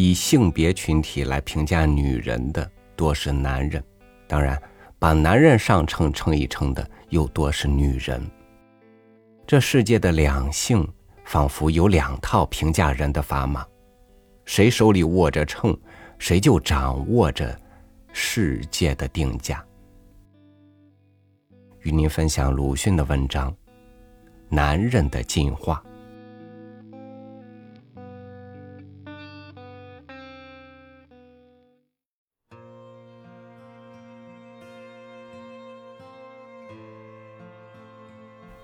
以性别群体来评价女人的多是男人，当然，把男人上称称一称的又多是女人。这世界的两性仿佛有两套评价人的砝码，谁手里握着秤，谁就掌握着世界的定价。与您分享鲁迅的文章《男人的进化》。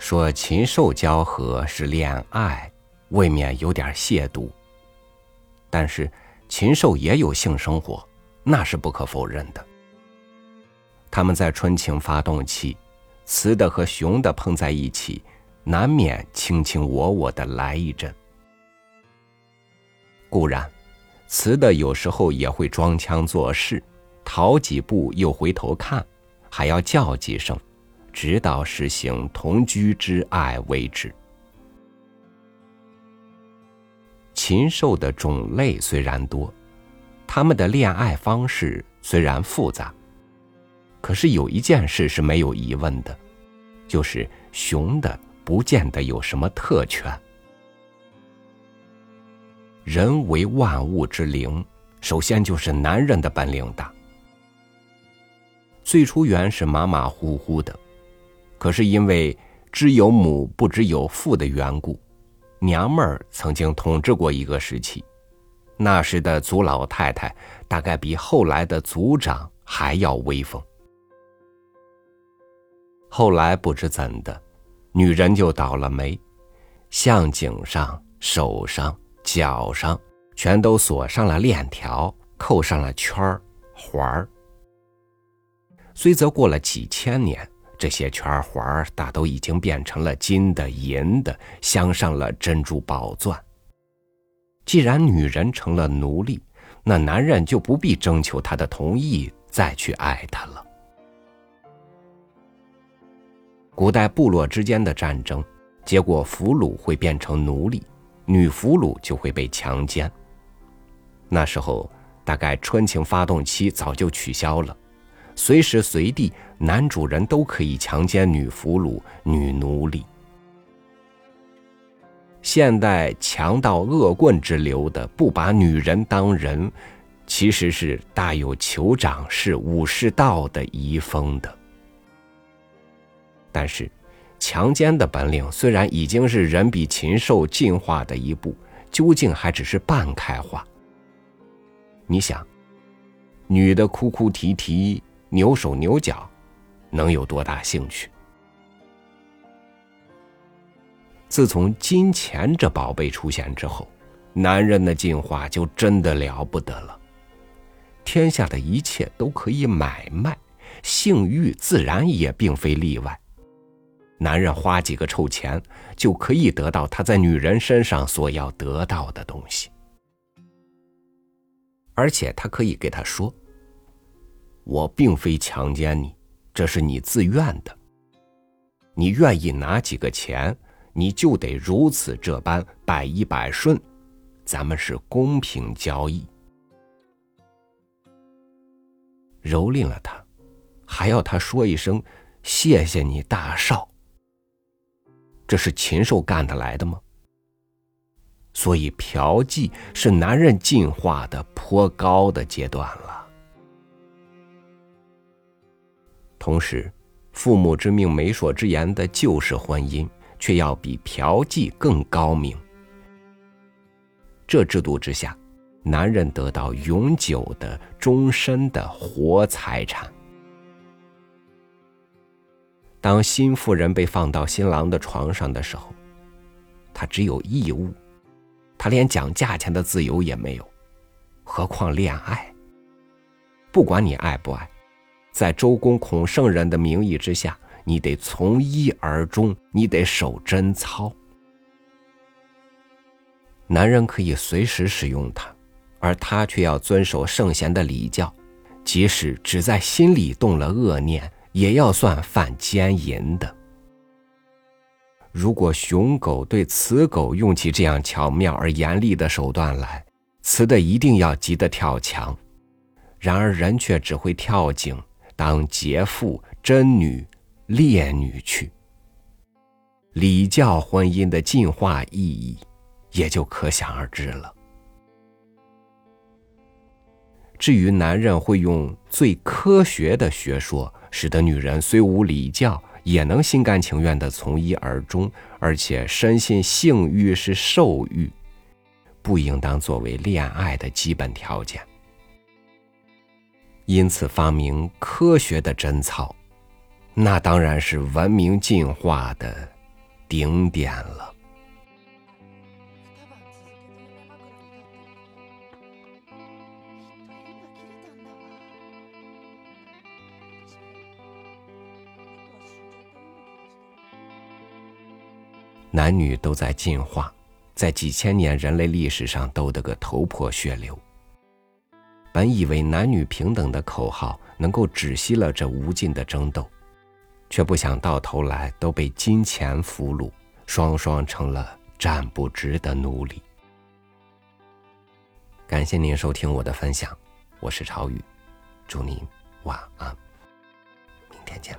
说禽兽交合是恋爱，未免有点亵渎。但是，禽兽也有性生活，那是不可否认的。他们在春情发动期，雌的和雄的碰在一起，难免卿卿我我的来一阵。固然，雌的有时候也会装腔作势，逃几步又回头看，还要叫几声。直到实行同居之爱为止。禽兽的种类虽然多，他们的恋爱方式虽然复杂，可是有一件事是没有疑问的，就是雄的不见得有什么特权。人为万物之灵，首先就是男人的本领大。最初原是马马虎虎的。可是因为知有母不知有父的缘故，娘们儿曾经统治过一个时期。那时的族老太太大概比后来的族长还要威风。后来不知怎的，女人就倒了霉，项颈上、手上、脚上全都锁上了链条，扣上了圈儿、环儿。虽则过了几千年。这些圈环大都已经变成了金的、银的，镶上了珍珠宝钻。既然女人成了奴隶，那男人就不必征求她的同意再去爱她了。古代部落之间的战争，结果俘虏会变成奴隶，女俘虏就会被强奸。那时候，大概春情发动期早就取消了。随时随地，男主人都可以强奸女俘虏、女奴隶。现代强盗恶棍之流的，不把女人当人，其实是大有酋长式武士道的遗风的。但是，强奸的本领虽然已经是人比禽兽进化的一步，究竟还只是半开化。你想，女的哭哭啼啼。扭手扭脚，能有多大兴趣？自从金钱这宝贝出现之后，男人的进化就真的了不得了。天下的一切都可以买卖，性欲自然也并非例外。男人花几个臭钱，就可以得到他在女人身上所要得到的东西，而且他可以给他说。我并非强奸你，这是你自愿的。你愿意拿几个钱，你就得如此这般百依百顺，咱们是公平交易。蹂躏了他，还要他说一声谢谢你大少，这是禽兽干得来的吗？所以嫖妓是男人进化的颇高的阶段了。同时，父母之命、媒妁之言的旧式婚姻，却要比嫖妓更高明。这制度之下，男人得到永久的、终身的活财产。当新妇人被放到新郎的床上的时候，他只有义务，他连讲价钱的自由也没有，何况恋爱？不管你爱不爱。在周公孔圣人的名义之下，你得从一而终，你得守贞操。男人可以随时使用它，而他却要遵守圣贤的礼教，即使只在心里动了恶念，也要算犯奸淫的。如果雄狗对雌狗用起这样巧妙而严厉的手段来，雌的一定要急得跳墙，然而人却只会跳井当劫妇、贞女、烈女去。礼教婚姻的进化意义，也就可想而知了。至于男人会用最科学的学说，使得女人虽无礼教，也能心甘情愿的从一而终，而且深信性欲是兽欲，不应当作为恋爱的基本条件。因此，发明科学的贞操，那当然是文明进化的顶点了。男女都在进化，在几千年人类历史上斗得个头破血流。本以为男女平等的口号能够止息了这无尽的争斗，却不想到头来都被金钱俘虏，双双成了站不直的奴隶。感谢您收听我的分享，我是朝雨，祝您晚安，明天见。